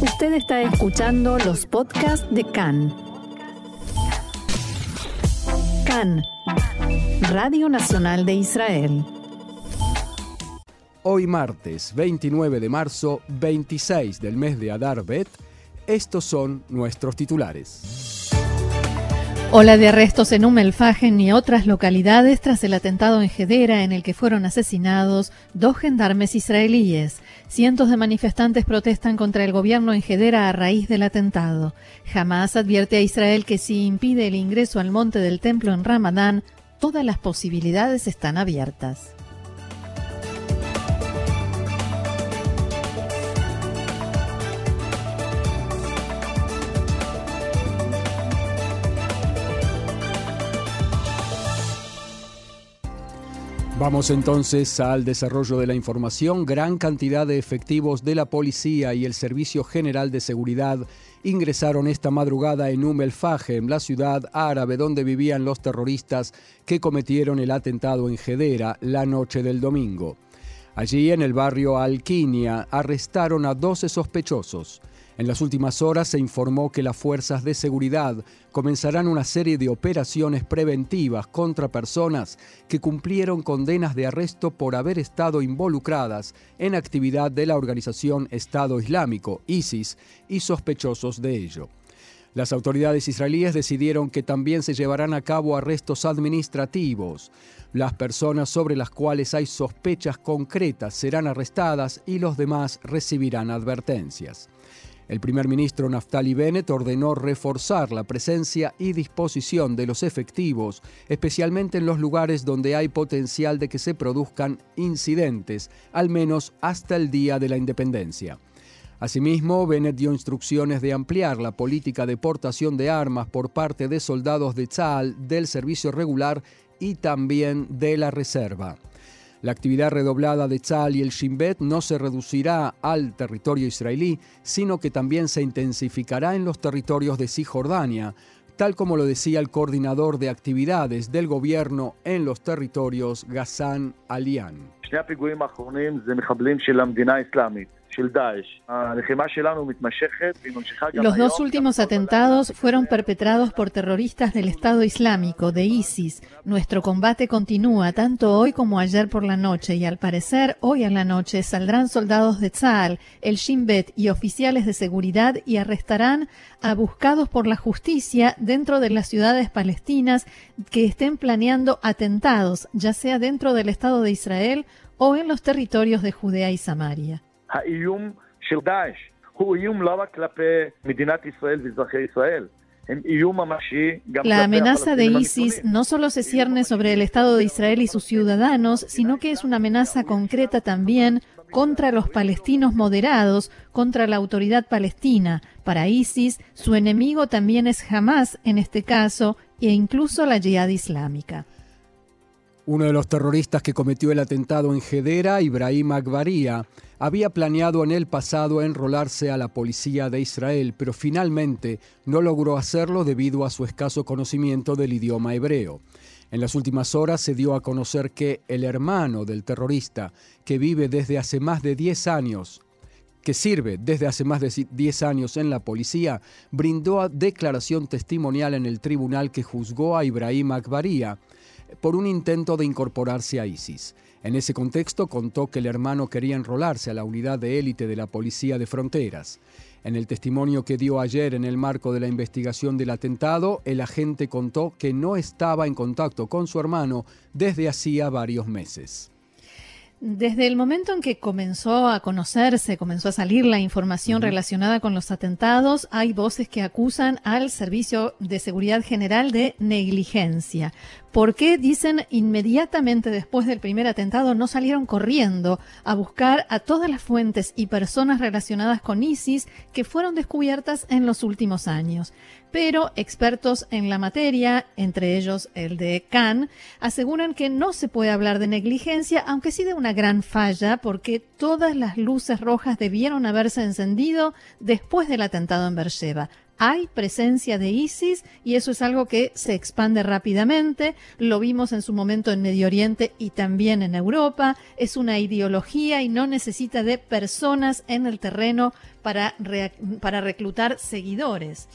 Usted está escuchando los podcasts de CAN. CAN, Radio Nacional de Israel. Hoy martes 29 de marzo, 26 del mes de Adar Bet, estos son nuestros titulares. Ola de arrestos en Umm y otras localidades tras el atentado en Hedera en el que fueron asesinados dos gendarmes israelíes. Cientos de manifestantes protestan contra el gobierno en Hedera a raíz del atentado. Hamas advierte a Israel que si impide el ingreso al monte del templo en Ramadán, todas las posibilidades están abiertas. Vamos entonces al desarrollo de la información. Gran cantidad de efectivos de la policía y el Servicio General de Seguridad ingresaron esta madrugada en Umm el en la ciudad árabe donde vivían los terroristas que cometieron el atentado en Hedera la noche del domingo. Allí, en el barrio Alquinia, arrestaron a 12 sospechosos. En las últimas horas se informó que las fuerzas de seguridad comenzarán una serie de operaciones preventivas contra personas que cumplieron condenas de arresto por haber estado involucradas en actividad de la organización Estado Islámico, ISIS, y sospechosos de ello. Las autoridades israelíes decidieron que también se llevarán a cabo arrestos administrativos. Las personas sobre las cuales hay sospechas concretas serán arrestadas y los demás recibirán advertencias. El primer ministro Naftali Bennett ordenó reforzar la presencia y disposición de los efectivos, especialmente en los lugares donde hay potencial de que se produzcan incidentes, al menos hasta el día de la independencia. Asimismo, Bennett dio instrucciones de ampliar la política de portación de armas por parte de soldados de Tzal, del servicio regular y también de la reserva. La actividad redoblada de Tzal y el Shin Bet no se reducirá al territorio israelí, sino que también se intensificará en los territorios de Cisjordania, tal como lo decía el coordinador de actividades del gobierno en los territorios Ghassan Alian. Los dos últimos atentados fueron perpetrados por terroristas del Estado Islámico, de ISIS. Nuestro combate continúa tanto hoy como ayer por la noche y al parecer hoy a la noche saldrán soldados de Tzal, el Shin Bet y oficiales de seguridad y arrestarán a buscados por la justicia dentro de las ciudades palestinas que estén planeando atentados, ya sea dentro del Estado de Israel o en los territorios de Judea y Samaria. La amenaza de ISIS no solo se cierne sobre el Estado de Israel y sus ciudadanos, sino que es una amenaza concreta también contra los palestinos moderados, contra la autoridad palestina. Para ISIS, su enemigo también es Hamas en este caso, e incluso la yihad islámica. Uno de los terroristas que cometió el atentado en Hedera, Ibrahim Akbaria, había planeado en el pasado enrolarse a la policía de Israel, pero finalmente no logró hacerlo debido a su escaso conocimiento del idioma hebreo. En las últimas horas se dio a conocer que el hermano del terrorista, que vive desde hace más de 10 años, que sirve desde hace más de 10 años en la policía, brindó declaración testimonial en el tribunal que juzgó a Ibrahim Akbaria por un intento de incorporarse a ISIS. En ese contexto contó que el hermano quería enrolarse a la unidad de élite de la Policía de Fronteras. En el testimonio que dio ayer en el marco de la investigación del atentado, el agente contó que no estaba en contacto con su hermano desde hacía varios meses. Desde el momento en que comenzó a conocerse, comenzó a salir la información relacionada con los atentados, hay voces que acusan al Servicio de Seguridad General de negligencia. ¿Por qué dicen inmediatamente después del primer atentado no salieron corriendo a buscar a todas las fuentes y personas relacionadas con ISIS que fueron descubiertas en los últimos años? Pero expertos en la materia, entre ellos el de Khan, aseguran que no se puede hablar de negligencia, aunque sí de una gran falla, porque todas las luces rojas debieron haberse encendido después del atentado en Beersheba hay presencia de ISIS y eso es algo que se expande rápidamente. Lo vimos en su momento en Medio Oriente y también en Europa. Es una ideología y no necesita de personas en el terreno para, para reclutar seguidores.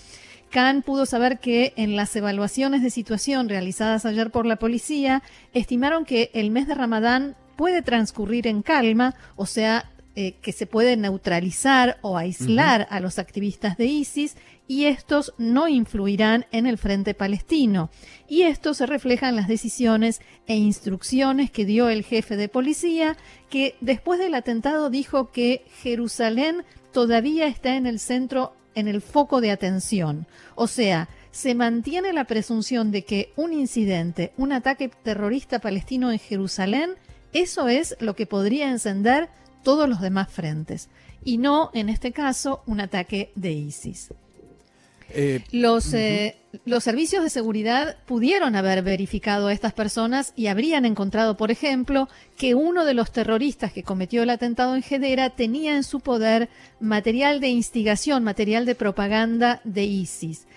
Khan pudo saber que en las evaluaciones de situación realizadas ayer por la policía, estimaron que el mes de Ramadán puede transcurrir en calma, o sea, eh, que se puede neutralizar o aislar a los activistas de ISIS y estos no influirán en el frente palestino. Y esto se refleja en las decisiones e instrucciones que dio el jefe de policía, que después del atentado dijo que Jerusalén todavía está en el centro, en el foco de atención. O sea, se mantiene la presunción de que un incidente, un ataque terrorista palestino en Jerusalén, eso es lo que podría encender todos los demás frentes y no, en este caso, un ataque de ISIS. Eh, los, eh, los servicios de seguridad pudieron haber verificado a estas personas y habrían encontrado, por ejemplo, que uno de los terroristas que cometió el atentado en Hedera tenía en su poder material de instigación, material de propaganda de ISIS.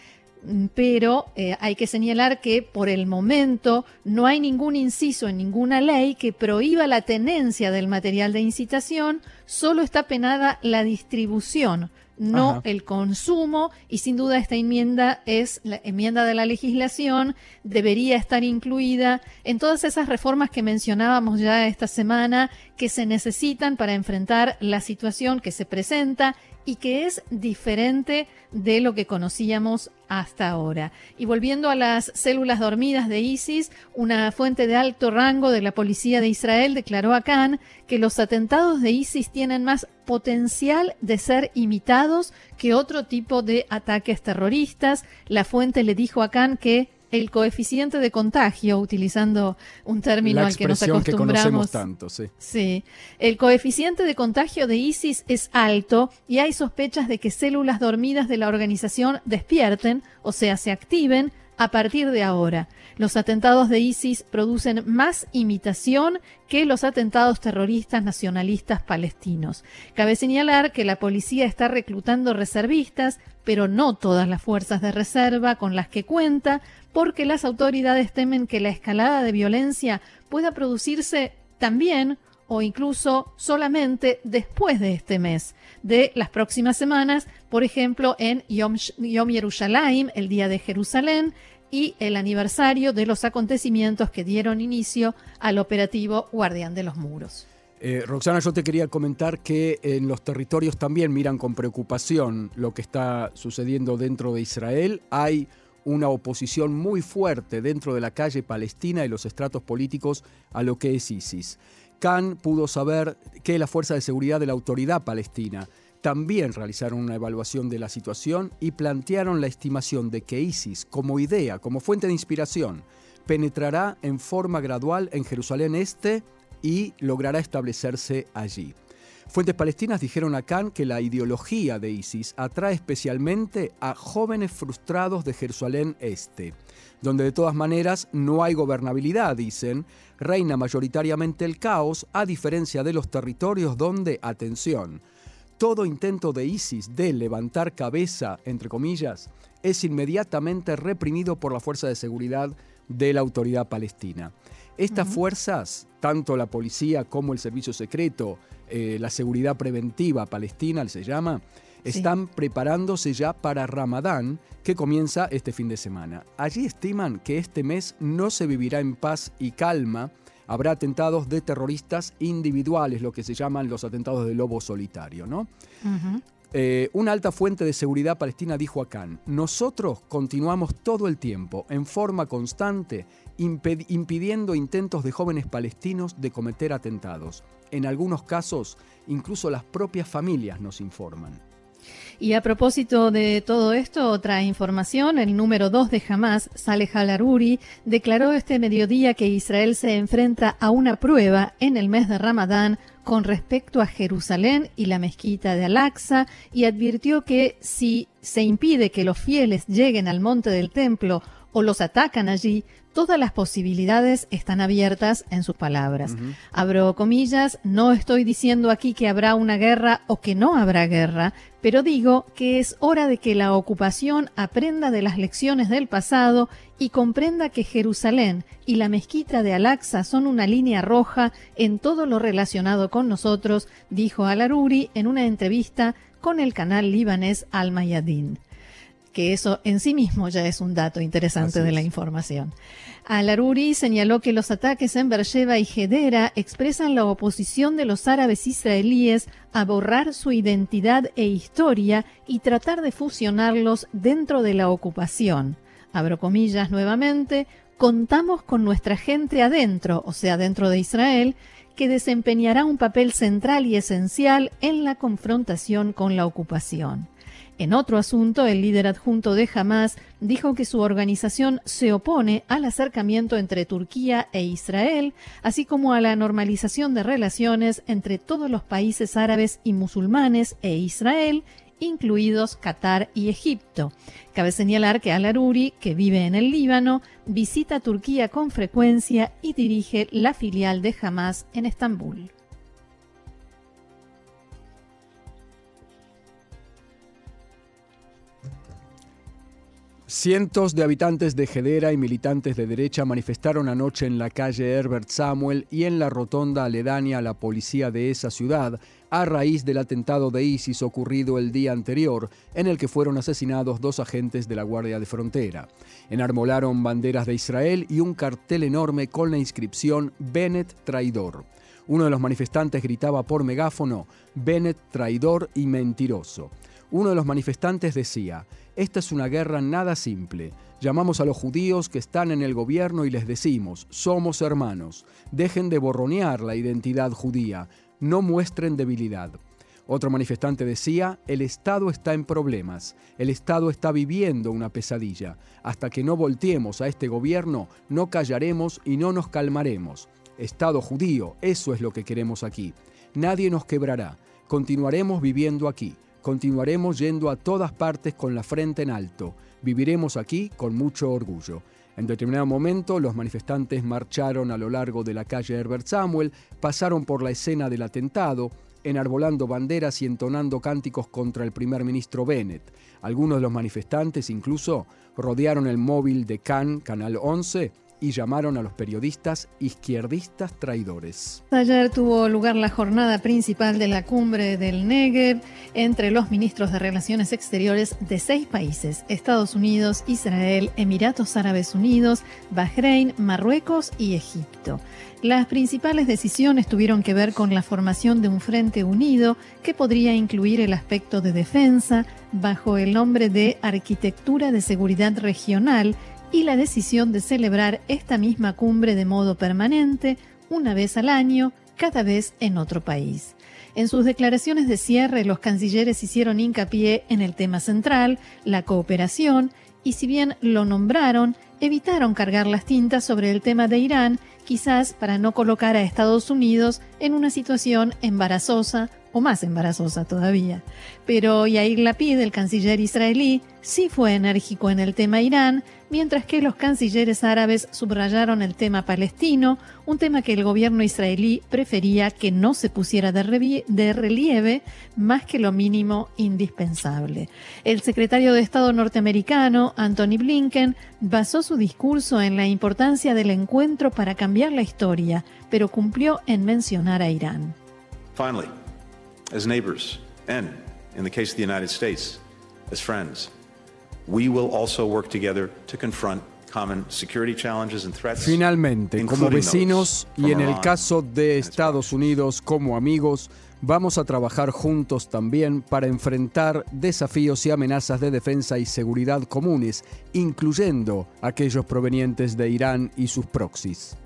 Pero eh, hay que señalar que por el momento no hay ningún inciso en ninguna ley que prohíba la tenencia del material de incitación, solo está penada la distribución, no el consumo, y sin duda esta enmienda es la enmienda de la legislación, debería estar incluida en todas esas reformas que mencionábamos ya esta semana que se necesitan para enfrentar la situación que se presenta y que es diferente de lo que conocíamos hasta ahora. Y volviendo a las células dormidas de ISIS, una fuente de alto rango de la policía de Israel declaró a Khan que los atentados de ISIS tienen más potencial de ser imitados que otro tipo de ataques terroristas. La fuente le dijo a Khan que el coeficiente de contagio, utilizando un término al que nos acostumbramos. tanto, sí. Sí. El coeficiente de contagio de ISIS es alto y hay sospechas de que células dormidas de la organización despierten, o sea, se activen a partir de ahora. Los atentados de ISIS producen más imitación que los atentados terroristas nacionalistas palestinos. Cabe señalar que la policía está reclutando reservistas, pero no todas las fuerzas de reserva con las que cuenta, porque las autoridades temen que la escalada de violencia pueda producirse también o incluso solamente después de este mes, de las próximas semanas, por ejemplo, en Yom, Yerushalayim, el Día de Jerusalén, y el aniversario de los acontecimientos que dieron inicio al operativo Guardián de los Muros. Eh, Roxana, yo te quería comentar que en los territorios también miran con preocupación lo que está sucediendo dentro de Israel. Hay una oposición muy fuerte dentro de la calle palestina y los estratos políticos a lo que es ISIS. Khan pudo saber que la Fuerza de Seguridad de la Autoridad Palestina también realizaron una evaluación de la situación y plantearon la estimación de que ISIS, como idea, como fuente de inspiración, penetrará en forma gradual en Jerusalén Este y logrará establecerse allí. Fuentes palestinas dijeron a Khan que la ideología de ISIS atrae especialmente a jóvenes frustrados de Jerusalén Este, donde de todas maneras no hay gobernabilidad, dicen, reina mayoritariamente el caos, a diferencia de los territorios donde, atención, todo intento de ISIS de levantar cabeza, entre comillas, es inmediatamente reprimido por la fuerza de seguridad de la autoridad palestina. Estas fuerzas, tanto la policía como el servicio secreto, eh, la seguridad preventiva palestina se llama, están preparándose ya para Ramadán, que comienza este fin de semana. Allí estiman que este mes no se vivirá en paz y calma, habrá atentados de terroristas individuales, lo que se llaman los atentados de lobo solitario, ¿no? Eh, una alta fuente de seguridad palestina dijo a Khan, nosotros continuamos todo el tiempo, en forma constante, impidiendo intentos de jóvenes palestinos de cometer atentados. En algunos casos, incluso las propias familias nos informan. Y a propósito de todo esto, otra información, el número 2 de Hamas, Saleh al-Aruri, declaró este mediodía que Israel se enfrenta a una prueba en el mes de Ramadán con respecto a Jerusalén y la mezquita de Al-Aqsa y advirtió que si se impide que los fieles lleguen al monte del templo o los atacan allí, todas las posibilidades están abiertas en sus palabras. Abro comillas, no estoy diciendo aquí que habrá una guerra o que no habrá guerra, pero digo que es hora de que la ocupación aprenda de las lecciones del pasado y comprenda que Jerusalén y la mezquita de Al-Aqsa son una línea roja en todo lo relacionado con nosotros, dijo Al-Aruri en una entrevista con el canal libanés Al-Mayadin que eso en sí mismo ya es un dato interesante de la información. Al-Aruri señaló que los ataques en Beersheba y Hedera expresan la oposición de los árabes israelíes a borrar su identidad e historia y tratar de fusionarlos dentro de la ocupación. Abro comillas nuevamente, contamos con nuestra gente adentro, o sea, dentro de Israel, que desempeñará un papel central y esencial en la confrontación con la ocupación. En otro asunto, el líder adjunto de Hamas dijo que su organización se opone al acercamiento entre Turquía e Israel, así como a la normalización de relaciones entre todos los países árabes y musulmanes e Israel, incluidos Qatar y Egipto. Cabe señalar que Al-Aruri, que vive en el Líbano, visita Turquía con frecuencia y dirige la filial de Hamas en Estambul. Cientos de habitantes de Hedera y militantes de derecha manifestaron anoche en la calle Herbert Samuel y en la rotonda aledaña a la policía de esa ciudad a raíz del atentado de ISIS ocurrido el día anterior, en el que fueron asesinados dos agentes de la Guardia de Frontera. Enarmolaron banderas de Israel y un cartel enorme con la inscripción Bennett traidor. Uno de los manifestantes gritaba por megáfono, Bennett traidor y mentiroso. Uno de los manifestantes decía, esta es una guerra nada simple. Llamamos a los judíos que están en el gobierno y les decimos, somos hermanos, dejen de borronear la identidad judía, no muestren debilidad. Otro manifestante decía, el Estado está en problemas, el Estado está viviendo una pesadilla. Hasta que no volteemos a este gobierno, no callaremos y no nos calmaremos. Estado judío, eso es lo que queremos aquí. Nadie nos quebrará, continuaremos viviendo aquí. Continuaremos yendo a todas partes con la frente en alto. Viviremos aquí con mucho orgullo. En determinado momento, los manifestantes marcharon a lo largo de la calle Herbert Samuel, pasaron por la escena del atentado, enarbolando banderas y entonando cánticos contra el primer ministro Bennett. Algunos de los manifestantes incluso rodearon el móvil de Cannes, Canal 11, y llamaron a los periodistas izquierdistas traidores. Ayer tuvo lugar la jornada principal de la cumbre del Negev entre los ministros de Relaciones Exteriores de seis países, Estados Unidos, Israel, Emiratos Árabes Unidos, Bahrein, Marruecos y Egipto. Las principales decisiones tuvieron que ver con la formación de un frente unido que podría incluir el aspecto de defensa bajo el nombre de Arquitectura de Seguridad Regional y la decisión de celebrar esta misma cumbre de modo permanente, una vez al año, cada vez en otro país. En sus declaraciones de cierre, los cancilleres hicieron hincapié en el tema central, la cooperación, y si bien lo nombraron, evitaron cargar las tintas sobre el tema de Irán, quizás para no colocar a Estados Unidos en una situación embarazosa o más embarazosa todavía. Pero Yair Lapid, el canciller israelí, sí fue enérgico en el tema Irán, mientras que los cancilleres árabes subrayaron el tema palestino, un tema que el gobierno israelí prefería que no se pusiera de, relieve más que lo mínimo indispensable. El secretario de Estado norteamericano, Anthony Blinken, basó su discurso en la importancia del encuentro para cambiar la historia, pero cumplió en mencionar a Irán. Finally, as neighbors and, in the case of the United States, as friends, we will also work together to confront common security challenges and threats. Finalmente, como vecinos y en el caso de Estados Unidos como amigos, vamos a trabajar juntos también para enfrentar desafíos y amenazas de defensa y seguridad comunes, incluyendo aquellos provenientes de Irán y sus proxies.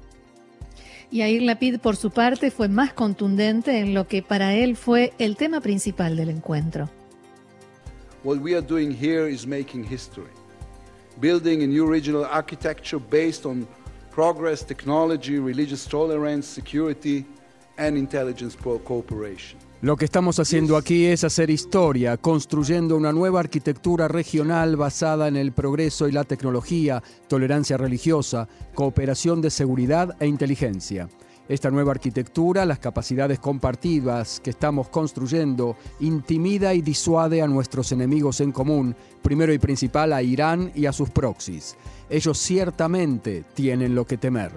Y Air Lapid, por su parte, fue más contundente en lo que para él fue el tema principal del encuentro. What we are doing here is making history, building a new regional architecture based on progress, technology, religious tolerance, security, and intelligence cooperation. Lo que estamos haciendo aquí es hacer historia, construyendo una nueva arquitectura regional basada en el progreso y la tecnología, tolerancia religiosa, cooperación de seguridad e inteligencia. Esta nueva arquitectura, las capacidades compartidas que estamos construyendo, intimida y disuade a nuestros enemigos en común, primero y principal a Irán y a sus proxies. Ellos ciertamente tienen lo que temer.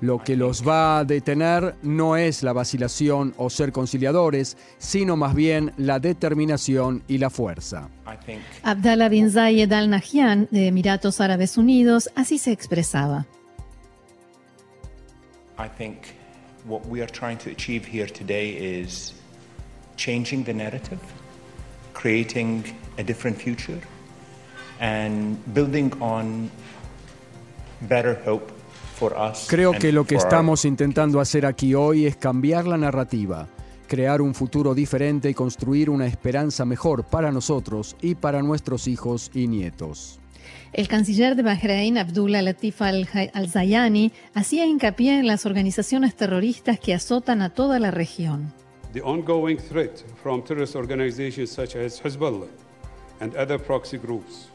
Lo que los va a detener no es la vacilación o ser conciliadores, sino más bien la determinación y la fuerza. Abdallah bin Zayed Al Nahyan de Emiratos Árabes Unidos así se expresaba. I think what we are trying to achieve here today is changing the narrative, creating a different future, and building on better hope Creo que lo que estamos intentando hacer aquí hoy es cambiar la narrativa, crear un futuro diferente y construir una esperanza mejor para nosotros y para nuestros hijos y nietos. El canciller de Bahrein, Abdullah Latif al-Zayani, hacía hincapié en las organizaciones terroristas que azotan a toda la región. The ongoing threat from terrorist organizations such as Hezbollah and other proxy groups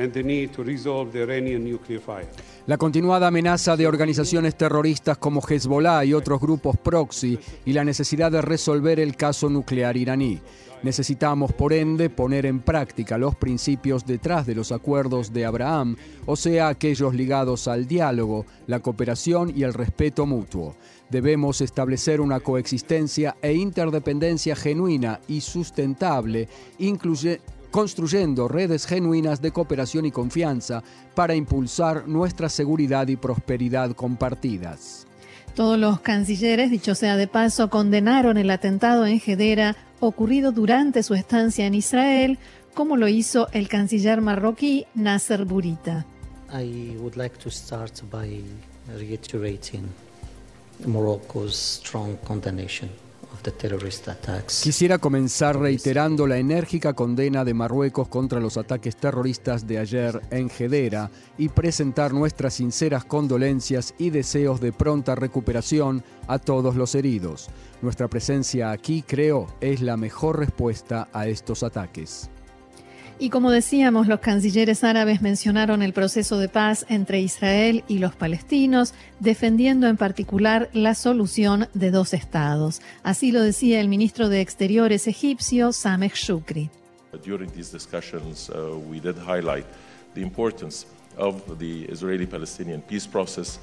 and the need to resolve the Iranian nuclear fire. La continuada amenaza de organizaciones terroristas como Hezbollah y otros grupos proxy y la necesidad de resolver el caso nuclear iraní. Necesitamos, por ende, poner en práctica los principios detrás de los acuerdos de Abraham, o sea, aquellos ligados al diálogo, la cooperación y el respeto mutuo. Debemos establecer una coexistencia e interdependencia genuina y sustentable, incluye, construyendo redes genuinas de cooperación y confianza para impulsar nuestra seguridad y prosperidad compartidas. Todos los cancilleres, dicho sea de paso, condenaron el atentado en Gedera ocurrido durante su estancia en Israel, como lo hizo el canciller marroquí Nasser Burita. I would like to start by reiterating Morocco's strong condemnation Quisiera comenzar reiterando la enérgica condena de Marruecos contra los ataques terroristas de ayer en Gedera y presentar nuestras sinceras condolencias y deseos de pronta recuperación a todos los heridos. Nuestra presencia aquí, creo, es la mejor respuesta a estos ataques. Y como decíamos, los cancilleres árabes mencionaron el proceso de paz entre Israel y los palestinos, defendiendo en particular la solución de dos estados. Así lo decía el ministro de Exteriores egipcio, Sameh Shukri. During these discussions, uh, we did highlight the importance of the Israeli-Palestinian peace process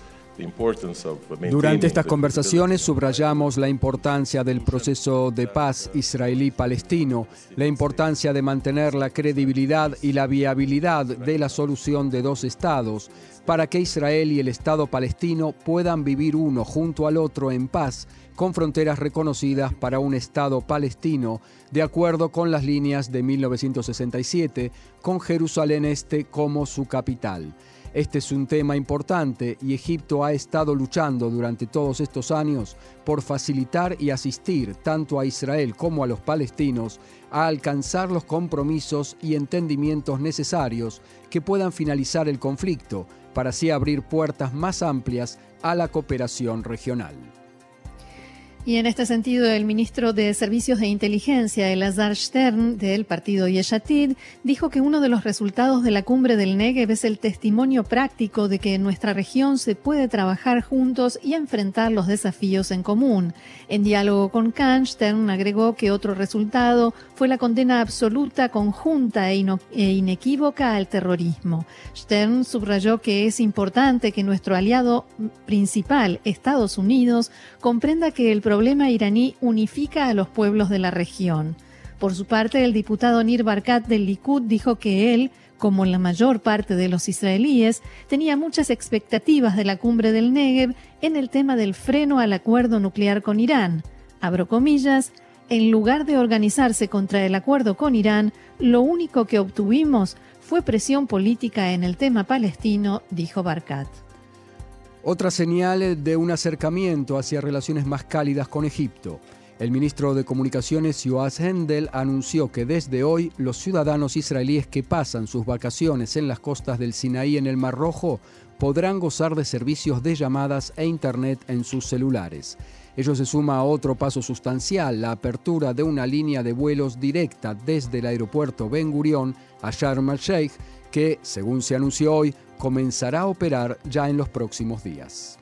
durante estas conversaciones subrayamos la importancia del proceso de paz israelí-palestino, la importancia de mantener la credibilidad y la viabilidad de la solución de dos estados, para que Israel y el Estado palestino puedan vivir uno junto al otro en paz, con fronteras reconocidas para un Estado palestino, de acuerdo con las líneas de 1967, con Jerusalén Este como su capital. Este es un tema importante y Egipto ha estado luchando durante todos estos años por facilitar y asistir tanto a Israel como a los palestinos a alcanzar los compromisos y entendimientos necesarios que puedan finalizar el conflicto para así abrir puertas más amplias a la cooperación regional. Y en este sentido, el ministro de Servicios de Inteligencia, Elazar Stern, del partido Yeshatid, dijo que uno de los resultados de la cumbre del Negev es el testimonio práctico de que en nuestra región se puede trabajar juntos y enfrentar los desafíos en común. En diálogo con Khan, Stern agregó que otro resultado fue la condena absoluta, conjunta e, e inequívoca al terrorismo. Stern subrayó que es importante que nuestro aliado principal, Estados Unidos, comprenda que el problema problema iraní unifica a los pueblos de la región. Por su parte, el diputado Nir Barkat del Likud dijo que él, como la mayor parte de los israelíes, tenía muchas expectativas de la cumbre del Negev en el tema del freno al acuerdo nuclear con Irán. Abro en lugar de organizarse contra el acuerdo con Irán, lo único que obtuvimos fue presión política en el tema palestino, dijo Barkat. Otra señal de un acercamiento hacia relaciones más cálidas con Egipto. El ministro de Comunicaciones Yoaz Hendel anunció que desde hoy los ciudadanos israelíes que pasan sus vacaciones en las costas del Sinaí en el Mar Rojo podrán gozar de servicios de llamadas e internet en sus celulares. Ello se suma a otro paso sustancial, la apertura de una línea de vuelos directa desde el aeropuerto Ben Gurion a Sharm el-Sheikh, que, según se anunció hoy, comenzará a operar ya en los próximos días.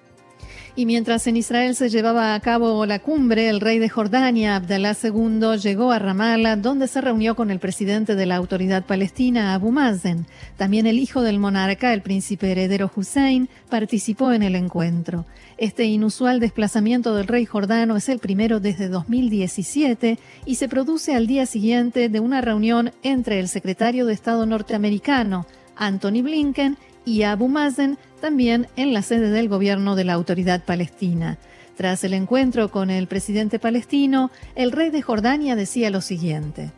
Y mientras en Israel se llevaba a cabo la cumbre, el rey de Jordania, Abdalá II, llegó a Ramallah, donde se reunió con el presidente de la autoridad palestina, Abu Mazen. También el hijo del monarca, el príncipe heredero Hussein, participó en el encuentro. Este inusual desplazamiento del rey jordano es el primero desde 2017 y se produce al día siguiente de una reunión entre el secretario de Estado norteamericano, Anthony Blinken, y Abu Mazen también en la sede del gobierno de la autoridad palestina. Tras el encuentro con el presidente palestino, el rey de Jordania decía lo siguiente.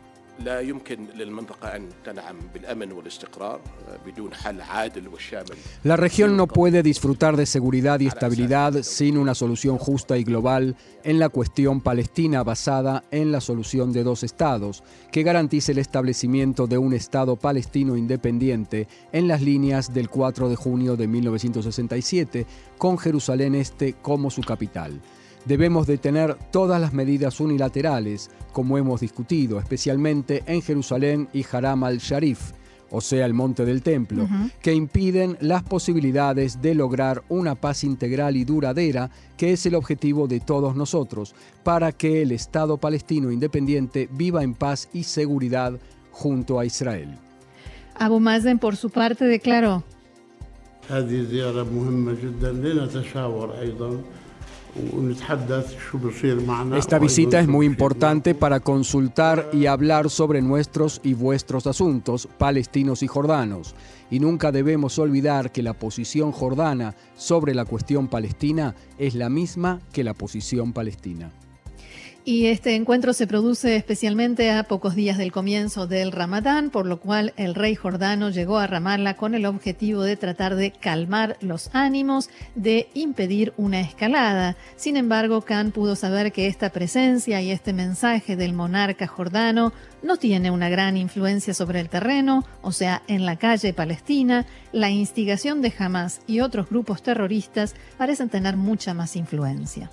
La región no puede disfrutar de seguridad y estabilidad sin una solución justa y global en la cuestión palestina basada en la solución de dos estados, que garantice el establecimiento de un Estado palestino independiente en las líneas del 4 de junio de 1967, con Jerusalén Este como su capital. Debemos detener todas las medidas unilaterales, como hemos discutido, especialmente en Jerusalén y Haram al-Sharif, o sea, el monte del templo, que impiden las posibilidades de lograr una paz integral y duradera, que es el objetivo de todos nosotros, para que el Estado palestino independiente viva en paz y seguridad junto a Israel. Abu Mazen, por su parte, declaró. Esta visita es muy importante para consultar y hablar sobre nuestros y vuestros asuntos palestinos y jordanos. Y nunca debemos olvidar que la posición jordana sobre la cuestión palestina es la misma que la posición palestina. Y este encuentro se produce especialmente a pocos días del comienzo del Ramadán, por lo cual el rey jordano llegó a Ramallah con el objetivo de tratar de calmar los ánimos, de impedir una escalada. Sin embargo, Khan pudo saber que esta presencia y este mensaje del monarca jordano no tiene una gran influencia sobre el terreno, o sea, en la calle palestina, la instigación de Hamas y otros grupos terroristas parecen tener mucha más influencia.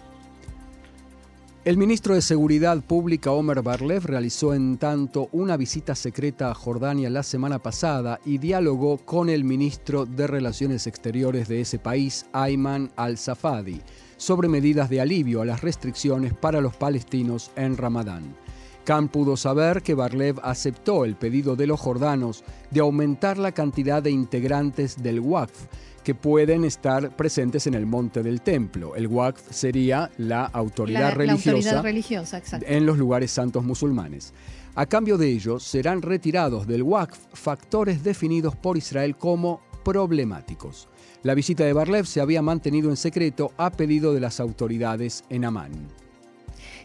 El ministro de Seguridad Pública Omer Barlev realizó en tanto una visita secreta a Jordania la semana pasada y dialogó con el ministro de Relaciones Exteriores de ese país, Ayman al-Safadi, sobre medidas de alivio a las restricciones para los palestinos en Ramadán. Khan pudo saber que Barlev aceptó el pedido de los jordanos de aumentar la cantidad de integrantes del WACF que pueden estar presentes en el monte del templo. El Waqf sería la autoridad religiosa, en los lugares santos musulmanes. A cambio de ello, serán retirados del Waqf factores definidos por Israel como problemáticos. La visita de Barlev se había mantenido en secreto a pedido de las autoridades en Amán.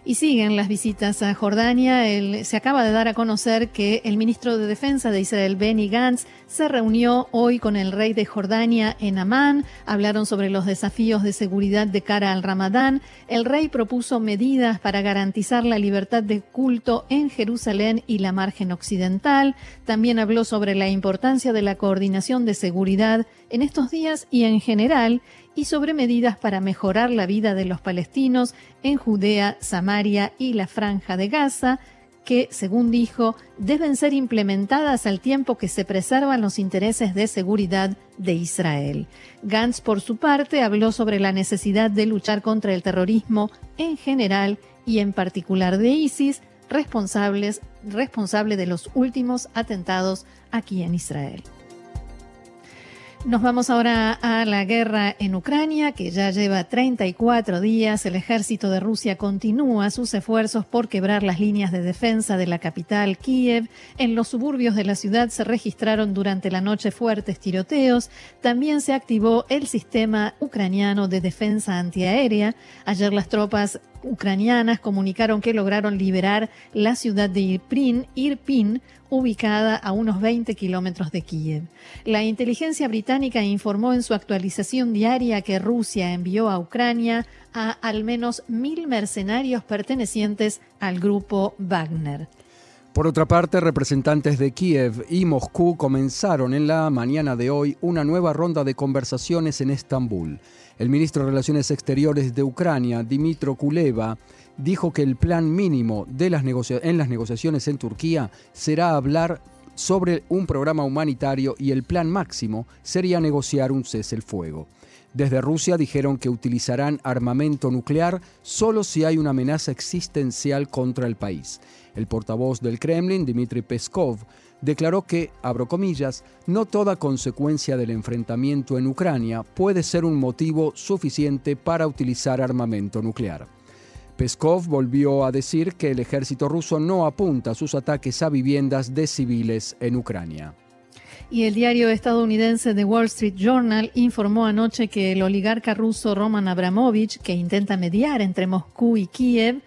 Y siguen las visitas a Jordania. se acaba de dar a conocer que el ministro de Defensa de Israel, Benny Gantz, se reunió hoy con el rey de Jordania en Amán. Hablaron sobre los desafíos de seguridad de cara al Ramadán. El rey propuso medidas para garantizar la libertad de culto en Jerusalén y la margen occidental. También habló sobre la importancia de la coordinación de seguridad en estos días y en general y sobre medidas para mejorar la vida de los palestinos en Judea, Samaria y la Franja de Gaza, que, según dijo, deben ser implementadas al tiempo que se preservan los intereses de seguridad de Israel. Gantz, por su parte, habló sobre la necesidad de luchar contra el terrorismo en general y en particular de ISIS, responsables, responsable de los últimos atentados aquí en Israel. Nos vamos ahora a la guerra en Ucrania, que ya lleva 34 días. El ejército de Rusia continúa sus esfuerzos por quebrar las líneas de defensa de la capital, Kiev. En los suburbios de la ciudad se registraron durante la noche fuertes tiroteos. También se activó el sistema ucraniano de defensa antiaérea. Ayer las tropas ucranianas comunicaron que lograron liberar la ciudad de Irpin, Irpin ubicada a unos 20 kilómetros de Kiev. La inteligencia británica informó en su actualización diaria que Rusia envió a Ucrania a al menos mil mercenarios pertenecientes al grupo Wagner. Por otra parte, representantes de Kiev y Moscú comenzaron en la mañana de hoy una nueva ronda de conversaciones en Estambul. El ministro de Relaciones Exteriores de Ucrania, Dimitro Kuleva, dijo que el plan mínimo en las negociaciones en Turquía será hablar sobre un programa humanitario y el plan máximo sería negociar un cese el fuego. Desde Rusia dijeron que utilizarán armamento nuclear solo si hay una amenaza existencial contra el país. El portavoz del Kremlin, Dmitry Peskov, declaró que, abro comillas, no toda consecuencia del enfrentamiento en Ucrania puede ser un motivo suficiente para utilizar armamento nuclear. Peskov volvió a decir que el ejército ruso no apunta sus ataques a viviendas de civiles en Ucrania. Y el diario estadounidense The Wall Street Journal informó anoche que el oligarca ruso Roman Abramovich, que intenta mediar entre Moscú y Kiev,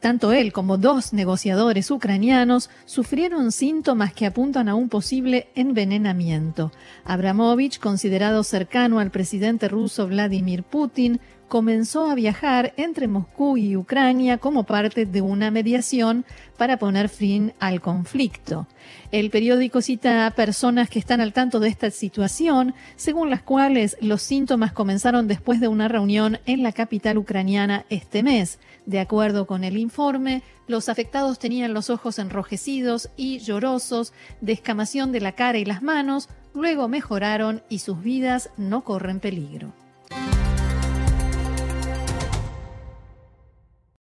tanto él como dos negociadores ucranianos sufrieron síntomas que apuntan a un posible envenenamiento. Abramovich, considerado cercano al presidente ruso Vladimir Putin, comenzó a viajar entre Moscú y Ucrania como parte de una mediación para poner fin al conflicto. El periódico cita a personas que están al tanto de esta situación, según las cuales los síntomas comenzaron después de una reunión en la capital ucraniana este mes. De acuerdo con el informe, los afectados tenían los ojos enrojecidos y llorosos, descamación de la cara y las manos, luego mejoraron y sus vidas no corren peligro.